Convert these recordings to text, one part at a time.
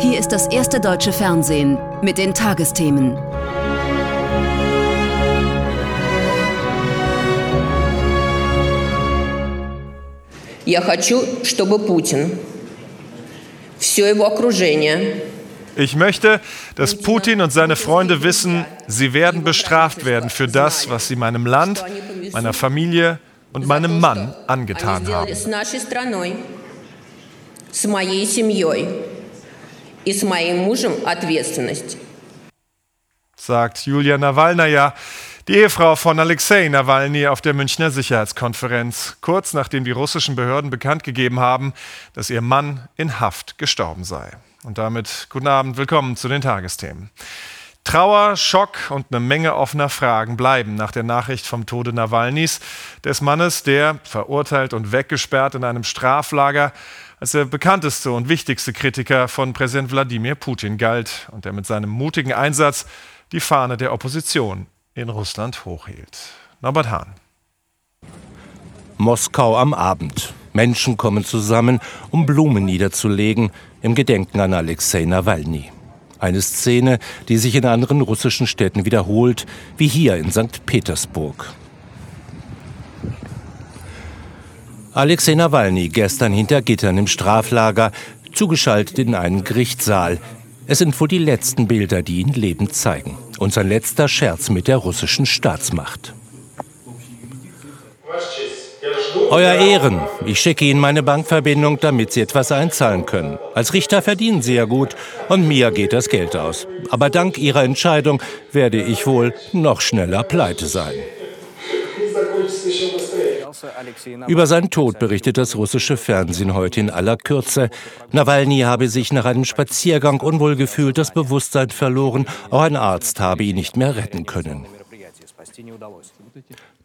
Hier ist das erste deutsche Fernsehen mit den Tagesthemen. Я хочу, чтобы Путин, все его окружение ich möchte, dass Putin und seine Freunde wissen, sie werden bestraft werden für das, was sie meinem Land, meiner Familie und meinem Mann angetan haben. Sagt Julia Nawalnaja, die Ehefrau von Alexei Nawalny auf der Münchner Sicherheitskonferenz, kurz nachdem die russischen Behörden bekannt gegeben haben, dass ihr Mann in Haft gestorben sei. Und damit guten Abend, willkommen zu den Tagesthemen. Trauer, Schock und eine Menge offener Fragen bleiben nach der Nachricht vom Tode Nawalnys, des Mannes, der verurteilt und weggesperrt in einem Straflager als der bekannteste und wichtigste Kritiker von Präsident Wladimir Putin galt und der mit seinem mutigen Einsatz die Fahne der Opposition in Russland hochhielt. Norbert Hahn. Moskau am Abend. Menschen kommen zusammen, um Blumen niederzulegen im Gedenken an Alexei Nawalny. Eine Szene, die sich in anderen russischen Städten wiederholt, wie hier in St. Petersburg. Alexei Nawalny gestern hinter Gittern im Straflager, zugeschaltet in einen Gerichtssaal. Es sind wohl die letzten Bilder, die ihn lebend zeigen. Und sein letzter Scherz mit der russischen Staatsmacht. Euer Ehren, ich schicke Ihnen meine Bankverbindung, damit Sie etwas einzahlen können. Als Richter verdienen Sie ja gut und mir geht das Geld aus. Aber dank Ihrer Entscheidung werde ich wohl noch schneller pleite sein. Über seinen Tod berichtet das russische Fernsehen heute in aller Kürze. Nawalny habe sich nach einem Spaziergang unwohl gefühlt, das Bewusstsein verloren. Auch ein Arzt habe ihn nicht mehr retten können.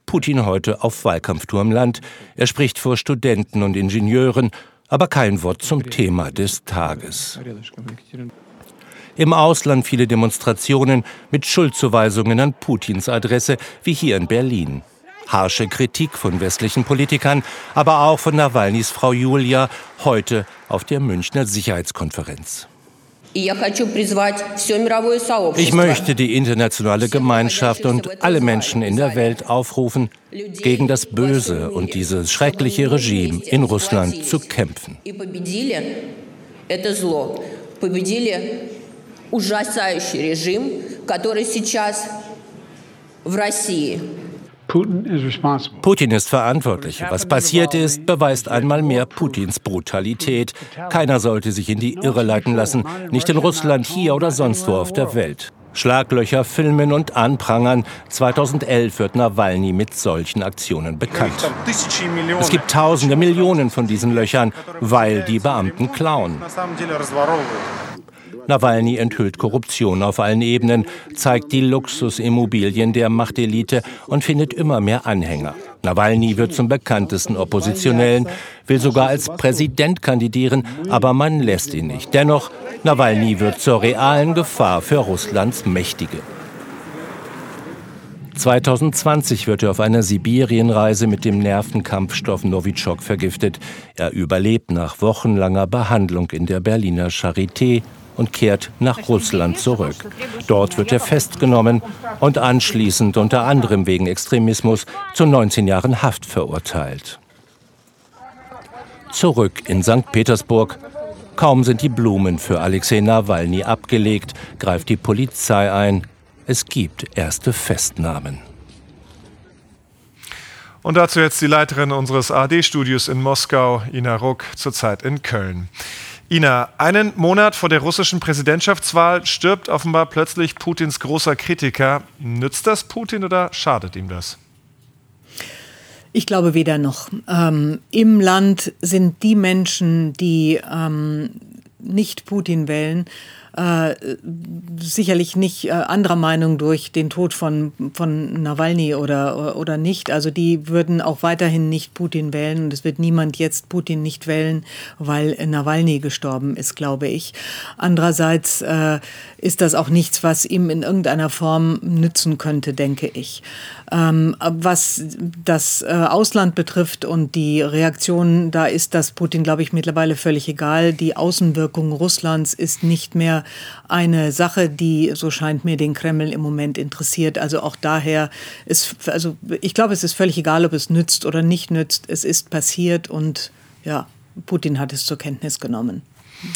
Putin heute auf Wahlkampftour im Land. Er spricht vor Studenten und Ingenieuren, aber kein Wort zum Thema des Tages. Im Ausland viele Demonstrationen mit Schuldzuweisungen an Putins Adresse, wie hier in Berlin. Harsche Kritik von westlichen Politikern, aber auch von Nawalnys Frau Julia heute auf der Münchner Sicherheitskonferenz. Ich möchte die internationale Gemeinschaft und alle Menschen in der Welt aufrufen, gegen das böse und dieses schreckliche Regime in Russland zu kämpfen. ужасающий режим, который сейчас в России. Putin ist verantwortlich. Was passiert ist, beweist einmal mehr Putins Brutalität. Keiner sollte sich in die Irre leiten lassen, nicht in Russland, hier oder sonst wo auf der Welt. Schlaglöcher filmen und anprangern. 2011 wird Nawalny mit solchen Aktionen bekannt. Es gibt tausende Millionen von diesen Löchern, weil die Beamten klauen. Nawalny enthüllt Korruption auf allen Ebenen, zeigt die Luxusimmobilien der Machtelite und findet immer mehr Anhänger. Nawalny wird zum bekanntesten Oppositionellen, will sogar als Präsident kandidieren, aber man lässt ihn nicht. Dennoch, Nawalny wird zur realen Gefahr für Russlands Mächtige. 2020 wird er auf einer Sibirienreise mit dem Nervenkampfstoff Novichok vergiftet. Er überlebt nach wochenlanger Behandlung in der Berliner Charité und kehrt nach Russland zurück. Dort wird er festgenommen und anschließend unter anderem wegen Extremismus zu 19 Jahren Haft verurteilt. Zurück in St. Petersburg. Kaum sind die Blumen für Alexei Nawalny abgelegt, greift die Polizei ein. Es gibt erste Festnahmen. Und dazu jetzt die Leiterin unseres AD-Studios in Moskau, Ina Ruck, zurzeit in Köln. Ina, einen Monat vor der russischen Präsidentschaftswahl stirbt offenbar plötzlich Putins großer Kritiker. Nützt das Putin oder schadet ihm das? Ich glaube weder noch. Ähm, Im Land sind die Menschen, die ähm, nicht Putin wählen, äh, sicherlich nicht äh, anderer Meinung durch den Tod von, von Nawalny oder, oder nicht. Also die würden auch weiterhin nicht Putin wählen und es wird niemand jetzt Putin nicht wählen, weil Nawalny gestorben ist, glaube ich. Andererseits äh, ist das auch nichts, was ihm in irgendeiner Form nützen könnte, denke ich. Ähm, was das äh, Ausland betrifft und die Reaktion, da ist das Putin, glaube ich, mittlerweile völlig egal. Die Außenwirkung Russlands ist nicht mehr eine Sache, die, so scheint mir, den Kreml im Moment interessiert. Also auch daher ist, also ich glaube, es ist völlig egal, ob es nützt oder nicht nützt. Es ist passiert und ja, Putin hat es zur Kenntnis genommen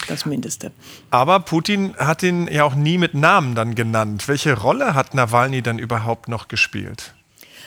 das Mindeste. Aber Putin hat ihn ja auch nie mit Namen dann genannt. Welche Rolle hat Nawalny dann überhaupt noch gespielt?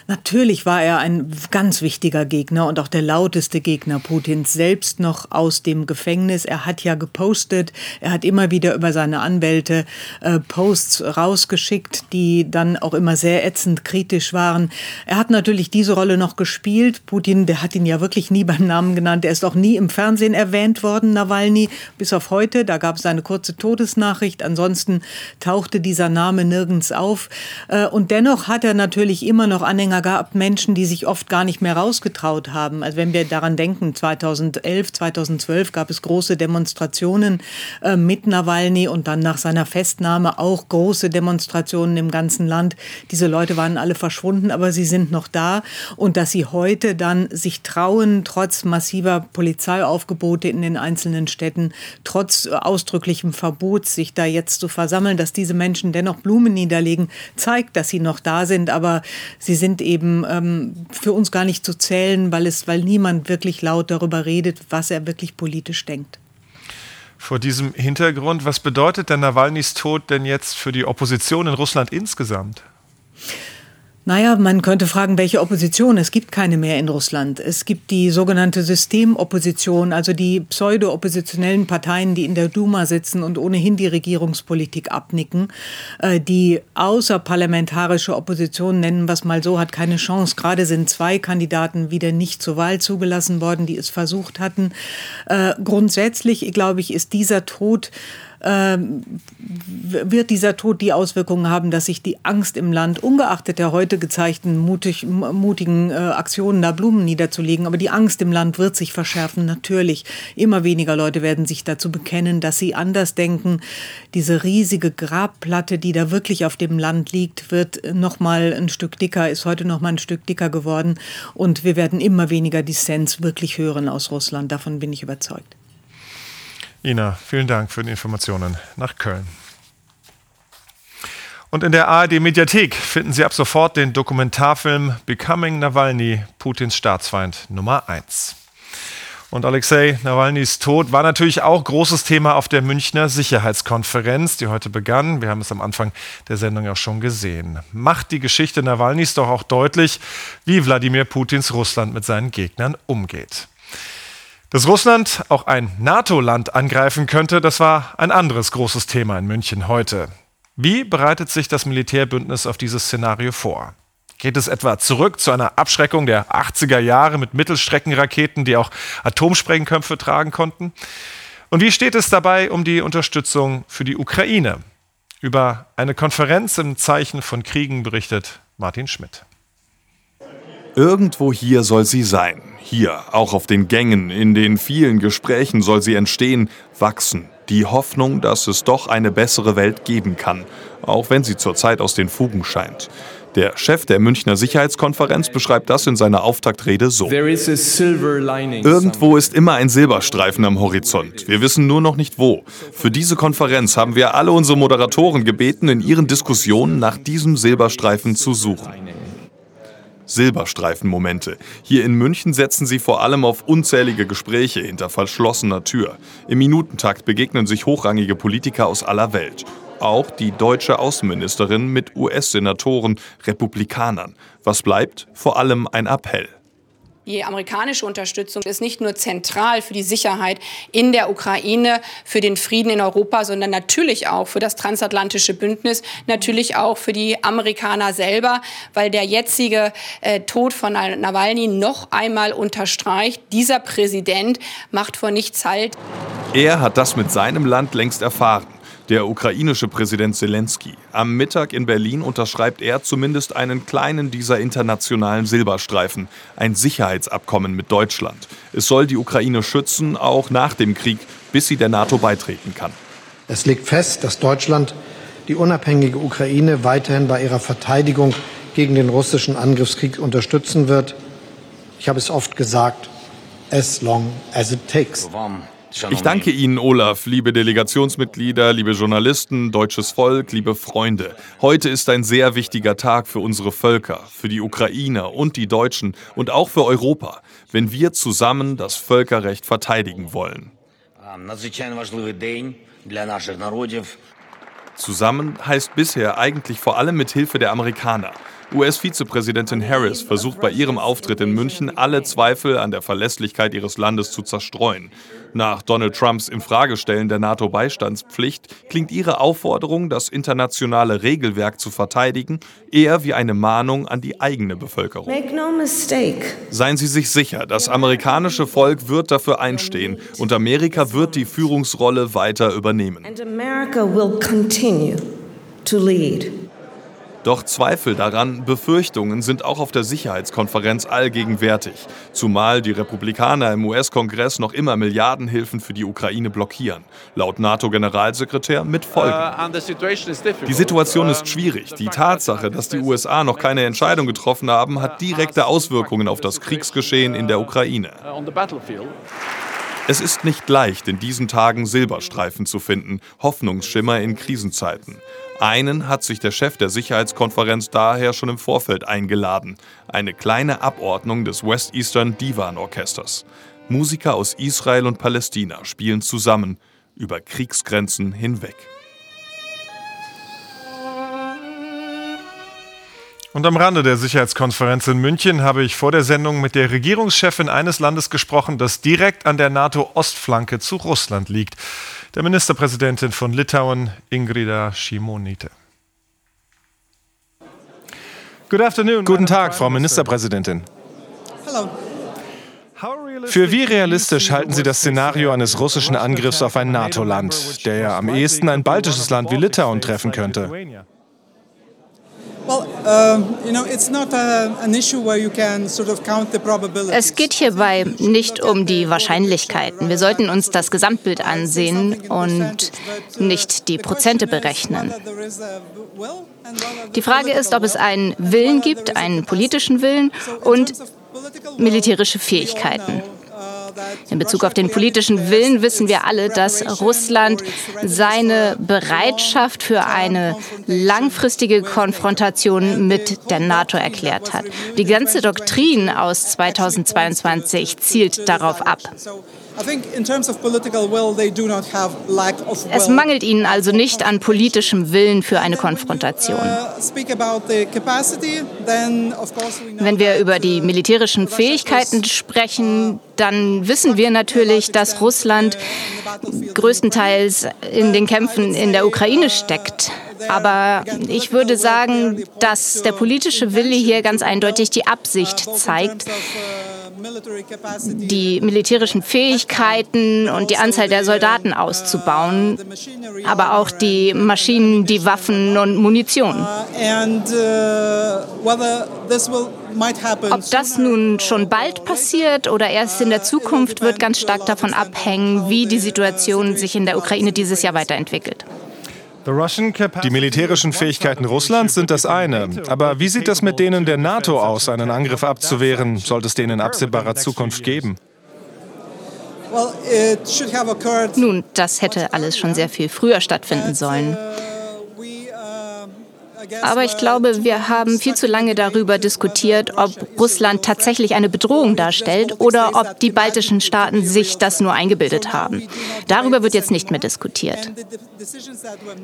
Natürlich war er ein ganz wichtiger Gegner und auch der lauteste Gegner Putins, selbst noch aus dem Gefängnis. Er hat ja gepostet, er hat immer wieder über seine Anwälte äh, Posts rausgeschickt, die dann auch immer sehr ätzend kritisch waren. Er hat natürlich diese Rolle noch gespielt. Putin, der hat ihn ja wirklich nie beim Namen genannt. Er ist auch nie im Fernsehen erwähnt worden, Nawalny, bis auf heute. Da gab es eine kurze Todesnachricht. Ansonsten tauchte dieser Name nirgends auf. Äh, und dennoch hat er natürlich immer noch Anhänger Anhänger gehabt, Menschen, die sich oft gar nicht mehr rausgetraut haben. Also wenn wir daran denken, 2011, 2012 gab es große Demonstrationen äh, mit Nawalny und dann nach seiner Festnahme auch große Demonstrationen im ganzen Land. Diese Leute waren alle verschwunden, aber sie sind noch da. Und dass sie heute dann sich trauen, trotz massiver Polizeiaufgebote in den einzelnen Städten, trotz ausdrücklichem Verbots, sich da jetzt zu versammeln, dass diese Menschen dennoch Blumen niederlegen, zeigt, dass sie noch da sind, aber sie sind ähm, für uns gar nicht zu zählen, weil, es, weil niemand wirklich laut darüber redet, was er wirklich politisch denkt. Vor diesem Hintergrund, was bedeutet der Nawalnys Tod denn jetzt für die Opposition in Russland insgesamt? Naja, man könnte fragen, welche Opposition? Es gibt keine mehr in Russland. Es gibt die sogenannte Systemopposition, also die pseudo-oppositionellen Parteien, die in der Duma sitzen und ohnehin die Regierungspolitik abnicken. Äh, die außerparlamentarische Opposition, nennen wir es mal so, hat keine Chance. Gerade sind zwei Kandidaten wieder nicht zur Wahl zugelassen worden, die es versucht hatten. Äh, grundsätzlich, glaube ich, ist dieser Tod wird dieser Tod die Auswirkungen haben, dass sich die Angst im Land, ungeachtet der heute gezeigten mutig, mutigen äh, Aktionen, da Blumen niederzulegen, aber die Angst im Land wird sich verschärfen, natürlich. Immer weniger Leute werden sich dazu bekennen, dass sie anders denken. Diese riesige Grabplatte, die da wirklich auf dem Land liegt, wird noch mal ein Stück dicker, ist heute noch mal ein Stück dicker geworden. Und wir werden immer weniger Dissens wirklich hören aus Russland. Davon bin ich überzeugt. Ina, vielen Dank für die Informationen nach Köln. Und in der ARD-Mediathek finden Sie ab sofort den Dokumentarfilm Becoming Nawalny, Putins Staatsfeind Nummer 1. Und Alexei Nawalnys Tod war natürlich auch großes Thema auf der Münchner Sicherheitskonferenz, die heute begann. Wir haben es am Anfang der Sendung auch schon gesehen. Macht die Geschichte Nawalnys doch auch deutlich, wie Wladimir Putins Russland mit seinen Gegnern umgeht. Dass Russland auch ein NATO-Land angreifen könnte, das war ein anderes großes Thema in München heute. Wie bereitet sich das Militärbündnis auf dieses Szenario vor? Geht es etwa zurück zu einer Abschreckung der 80er Jahre mit Mittelstreckenraketen, die auch Atomsprengköpfe tragen konnten? Und wie steht es dabei um die Unterstützung für die Ukraine? Über eine Konferenz im Zeichen von Kriegen berichtet Martin Schmidt. Irgendwo hier soll sie sein. Hier, auch auf den Gängen, in den vielen Gesprächen soll sie entstehen, wachsen. Die Hoffnung, dass es doch eine bessere Welt geben kann, auch wenn sie zurzeit aus den Fugen scheint. Der Chef der Münchner Sicherheitskonferenz beschreibt das in seiner Auftaktrede so. Irgendwo ist immer ein Silberstreifen am Horizont. Wir wissen nur noch nicht wo. Für diese Konferenz haben wir alle unsere Moderatoren gebeten, in ihren Diskussionen nach diesem Silberstreifen zu suchen. Silberstreifenmomente. Hier in München setzen sie vor allem auf unzählige Gespräche hinter verschlossener Tür. Im Minutentakt begegnen sich hochrangige Politiker aus aller Welt. Auch die deutsche Außenministerin mit US-Senatoren, Republikanern. Was bleibt? Vor allem ein Appell. Die amerikanische Unterstützung ist nicht nur zentral für die Sicherheit in der Ukraine, für den Frieden in Europa, sondern natürlich auch für das transatlantische Bündnis, natürlich auch für die Amerikaner selber, weil der jetzige äh, Tod von Nawalny noch einmal unterstreicht, dieser Präsident macht vor nichts Halt. Er hat das mit seinem Land längst erfahren. Der ukrainische Präsident Zelensky. Am Mittag in Berlin unterschreibt er zumindest einen kleinen dieser internationalen Silberstreifen, ein Sicherheitsabkommen mit Deutschland. Es soll die Ukraine schützen, auch nach dem Krieg, bis sie der NATO beitreten kann. Es liegt fest, dass Deutschland die unabhängige Ukraine weiterhin bei ihrer Verteidigung gegen den russischen Angriffskrieg unterstützen wird. Ich habe es oft gesagt, as long as it takes. Ich danke Ihnen, Olaf, liebe Delegationsmitglieder, liebe Journalisten, deutsches Volk, liebe Freunde. Heute ist ein sehr wichtiger Tag für unsere Völker, für die Ukrainer und die Deutschen und auch für Europa, wenn wir zusammen das Völkerrecht verteidigen wollen. Zusammen heißt bisher eigentlich vor allem mit Hilfe der Amerikaner. US-Vizepräsidentin Harris versucht bei ihrem Auftritt in München alle Zweifel an der Verlässlichkeit ihres Landes zu zerstreuen. Nach Donald Trumps Infragestellen der NATO-Beistandspflicht klingt ihre Aufforderung, das internationale Regelwerk zu verteidigen, eher wie eine Mahnung an die eigene Bevölkerung. No Seien Sie sich sicher, das amerikanische Volk wird dafür einstehen und Amerika wird die Führungsrolle weiter übernehmen. Continue to lead. Doch Zweifel daran, Befürchtungen sind auch auf der Sicherheitskonferenz allgegenwärtig, zumal die Republikaner im US-Kongress noch immer Milliardenhilfen für die Ukraine blockieren, laut NATO-Generalsekretär mit Folgen. Die Situation ist schwierig. Die Tatsache, dass die USA noch keine Entscheidung getroffen haben, hat direkte Auswirkungen auf das Kriegsgeschehen in der Ukraine. Es ist nicht leicht, in diesen Tagen Silberstreifen zu finden, Hoffnungsschimmer in Krisenzeiten. Einen hat sich der Chef der Sicherheitskonferenz daher schon im Vorfeld eingeladen. Eine kleine Abordnung des West Eastern Divan Orchesters. Musiker aus Israel und Palästina spielen zusammen über Kriegsgrenzen hinweg. Und am Rande der Sicherheitskonferenz in München habe ich vor der Sendung mit der Regierungschefin eines Landes gesprochen, das direkt an der NATO-Ostflanke zu Russland liegt der Ministerpräsidentin von Litauen, Ingrida Šimonite. Guten Tag, Frau Ministerpräsidentin. Für wie realistisch halten Sie das Szenario eines russischen Angriffs auf ein NATO-Land, der ja am ehesten ein baltisches Land wie Litauen treffen könnte? Es geht hierbei nicht um die Wahrscheinlichkeiten. Wir sollten uns das Gesamtbild ansehen und nicht die Prozente berechnen. Die Frage ist, ob es einen Willen gibt, einen politischen Willen und militärische Fähigkeiten. In Bezug auf den politischen Willen wissen wir alle, dass Russland seine Bereitschaft für eine langfristige Konfrontation mit der NATO erklärt hat. Die ganze Doktrin aus 2022 zielt darauf ab. Es mangelt ihnen also nicht an politischem Willen für eine Konfrontation. Uh, Wenn wir über die militärischen Fähigkeiten sprechen, dann wissen wir natürlich, dass Russland größtenteils in den Kämpfen in der Ukraine steckt. Aber ich würde sagen, dass der politische Wille hier ganz eindeutig die Absicht zeigt, die militärischen Fähigkeiten und die Anzahl der Soldaten auszubauen, aber auch die Maschinen, die Waffen und Munition. Ob das nun schon bald passiert oder erst in der Zukunft, wird ganz stark davon abhängen, wie die Situation sich in der Ukraine dieses Jahr weiterentwickelt. Die militärischen Fähigkeiten Russlands sind das eine. Aber wie sieht das mit denen der NATO aus, einen Angriff abzuwehren? Sollte es den in absehbarer Zukunft geben? Nun, das hätte alles schon sehr viel früher stattfinden sollen. Aber ich glaube, wir haben viel zu lange darüber diskutiert, ob Russland tatsächlich eine Bedrohung darstellt oder ob die baltischen Staaten sich das nur eingebildet haben. Darüber wird jetzt nicht mehr diskutiert.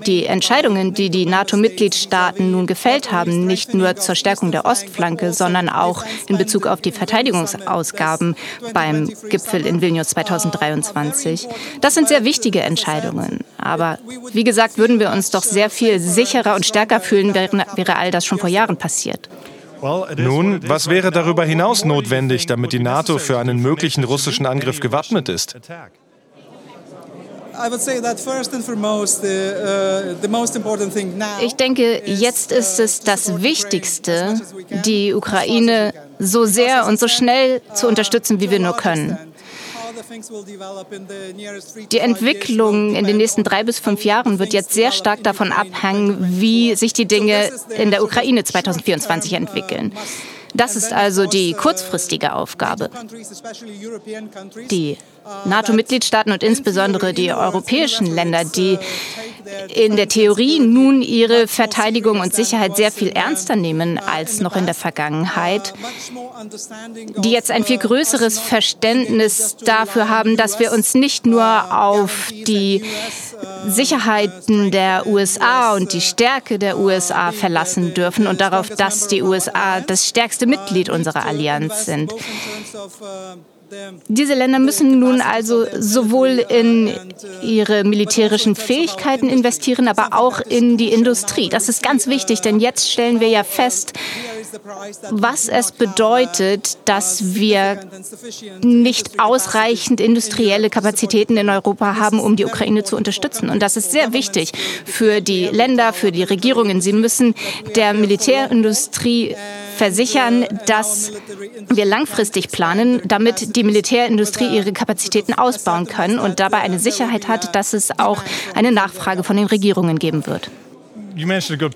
Die Entscheidungen, die die NATO-Mitgliedstaaten nun gefällt haben, nicht nur zur Stärkung der Ostflanke, sondern auch in Bezug auf die Verteidigungsausgaben beim Gipfel in Vilnius 2023, das sind sehr wichtige Entscheidungen. Aber wie gesagt, würden wir uns doch sehr viel sicherer und stärker fühlen, wäre all das schon vor Jahren passiert. Nun, was wäre darüber hinaus notwendig, damit die NATO für einen möglichen russischen Angriff gewappnet ist? Ich denke, jetzt ist es das Wichtigste, die Ukraine so sehr und so schnell zu unterstützen, wie wir nur können. Die Entwicklung in den nächsten drei bis fünf Jahren wird jetzt sehr stark davon abhängen, wie sich die Dinge in der Ukraine 2024 entwickeln. Das ist also die kurzfristige Aufgabe. Die NATO-Mitgliedstaaten und insbesondere die europäischen Länder, die in der Theorie nun ihre Verteidigung und Sicherheit sehr viel ernster nehmen als noch in der Vergangenheit, die jetzt ein viel größeres Verständnis dafür haben, dass wir uns nicht nur auf die Sicherheiten der USA und die Stärke der USA verlassen dürfen und darauf, dass die USA das stärkste Mitglied unserer Allianz sind. Diese Länder müssen nun also sowohl in ihre militärischen Fähigkeiten investieren, aber auch in die Industrie. Das ist ganz wichtig, denn jetzt stellen wir ja fest, was es bedeutet, dass wir nicht ausreichend industrielle Kapazitäten in Europa haben, um die Ukraine zu unterstützen. Und das ist sehr wichtig für die Länder, für die Regierungen. Sie müssen der Militärindustrie versichern, dass wir langfristig planen, damit die Militärindustrie ihre Kapazitäten ausbauen kann und dabei eine Sicherheit hat, dass es auch eine Nachfrage von den Regierungen geben wird.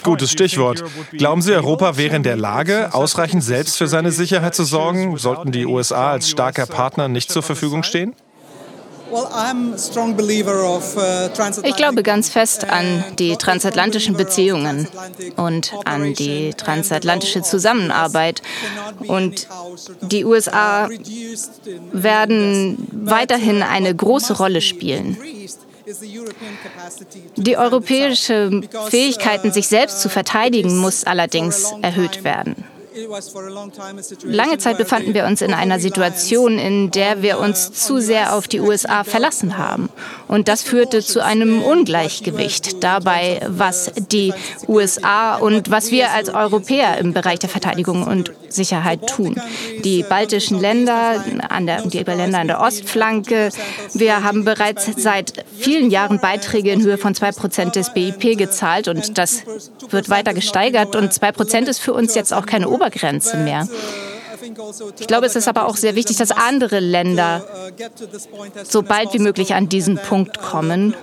Gutes Stichwort. Glauben Sie, Europa wäre in der Lage, ausreichend selbst für seine Sicherheit zu sorgen? Sollten die USA als starker Partner nicht zur Verfügung stehen? Uh, ich glaube ganz fest an die transatlantischen Beziehungen und an die transatlantische Zusammenarbeit. Und die USA werden weiterhin eine große Rolle spielen. Die europäische Fähigkeiten, sich selbst zu verteidigen, muss allerdings erhöht werden. Lange Zeit befanden wir uns in einer Situation, in der wir uns zu sehr auf die USA verlassen haben. Und das führte zu einem Ungleichgewicht dabei, was die USA und was wir als Europäer im Bereich der Verteidigung und Sicherheit tun. Die baltischen Länder, an der, die Länder an der Ostflanke, wir haben bereits seit vielen Jahren Beiträge in Höhe von 2 Prozent des BIP gezahlt und das wird weiter gesteigert. Und 2 Prozent ist für uns jetzt auch keine Obergrenze. Obergrenze mehr. Ich glaube, es ist aber auch sehr wichtig, dass andere Länder so bald wie möglich an diesen Punkt kommen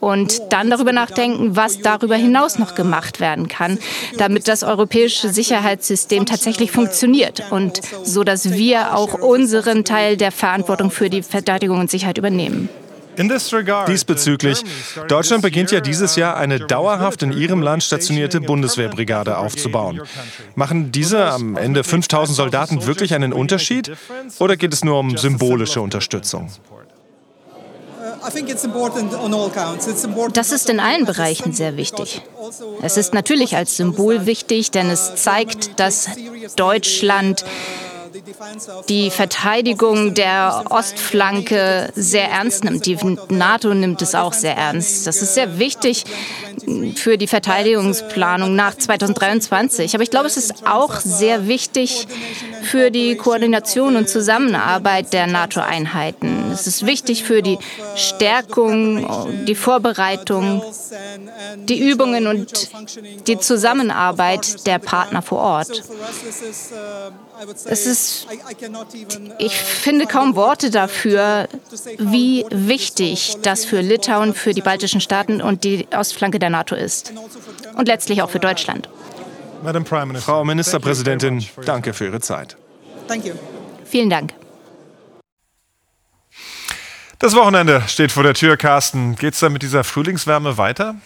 und dann darüber nachdenken, was darüber hinaus noch gemacht werden kann, damit das europäische Sicherheitssystem tatsächlich funktioniert und so, dass wir auch unseren Teil der Verantwortung für die Verteidigung und Sicherheit übernehmen. Diesbezüglich, Deutschland beginnt ja dieses Jahr eine dauerhaft in ihrem Land stationierte Bundeswehrbrigade aufzubauen. Machen diese am Ende 5000 Soldaten wirklich einen Unterschied oder geht es nur um symbolische Unterstützung? Das ist in allen Bereichen sehr wichtig. Es ist natürlich als Symbol wichtig, denn es zeigt, dass Deutschland die Verteidigung der Ostflanke sehr ernst nimmt. Die NATO nimmt es auch sehr ernst. Das ist sehr wichtig für die Verteidigungsplanung nach 2023. Aber ich glaube, es ist auch sehr wichtig für die Koordination und Zusammenarbeit der NATO-Einheiten. Es ist wichtig für die Stärkung, die Vorbereitung, die Übungen und die Zusammenarbeit der Partner vor Ort. Es ist, ich finde kaum Worte dafür, wie wichtig das für Litauen, für die baltischen Staaten und die Ostflanke der NATO ist. Und letztlich auch für Deutschland. Frau Ministerpräsidentin, danke für Ihre Zeit. Vielen Dank. Das Wochenende steht vor der Tür, Carsten. Geht es dann mit dieser Frühlingswärme weiter?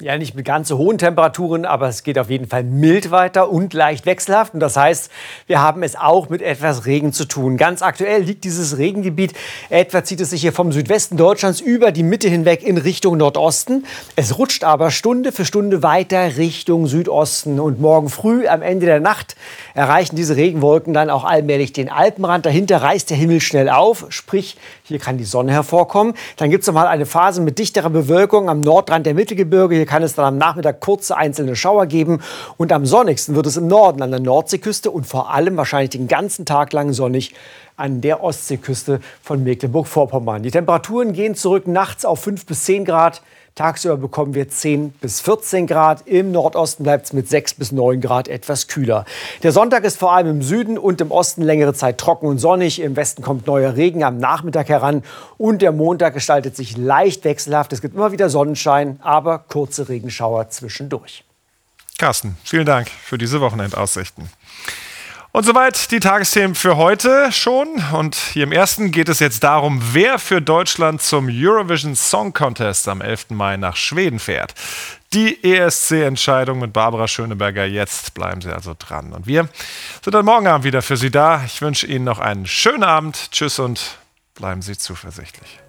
Ja, nicht mit ganz so hohen Temperaturen, aber es geht auf jeden Fall mild weiter und leicht wechselhaft. Und das heißt, wir haben es auch mit etwas Regen zu tun. Ganz aktuell liegt dieses Regengebiet, etwa zieht es sich hier vom Südwesten Deutschlands über die Mitte hinweg in Richtung Nordosten. Es rutscht aber Stunde für Stunde weiter Richtung Südosten. Und morgen früh, am Ende der Nacht, erreichen diese Regenwolken dann auch allmählich den Alpenrand. Dahinter reißt der Himmel schnell auf, sprich, hier kann die Sonne hervorkommen. Dann gibt es nochmal eine Phase mit dichterer Bewölkung am Nordrand der Mittelgebirge. Hier kann es dann am Nachmittag kurze einzelne Schauer geben. Und am sonnigsten wird es im Norden an der Nordseeküste und vor allem wahrscheinlich den ganzen Tag lang sonnig an der Ostseeküste von Mecklenburg-Vorpommern. Die Temperaturen gehen zurück nachts auf 5 bis 10 Grad. Tagsüber bekommen wir 10 bis 14 Grad. Im Nordosten bleibt es mit 6 bis 9 Grad etwas kühler. Der Sonntag ist vor allem im Süden und im Osten längere Zeit trocken und sonnig. Im Westen kommt neuer Regen am Nachmittag heran. Und der Montag gestaltet sich leicht wechselhaft. Es gibt immer wieder Sonnenschein, aber kurze Regenschauer zwischendurch. Carsten, vielen Dank für diese Wochenendaussichten. Und soweit die Tagesthemen für heute schon. Und hier im ersten geht es jetzt darum, wer für Deutschland zum Eurovision Song Contest am 11. Mai nach Schweden fährt. Die ESC-Entscheidung mit Barbara Schöneberger. Jetzt bleiben Sie also dran. Und wir sind dann morgen Abend wieder für Sie da. Ich wünsche Ihnen noch einen schönen Abend. Tschüss und bleiben Sie zuversichtlich.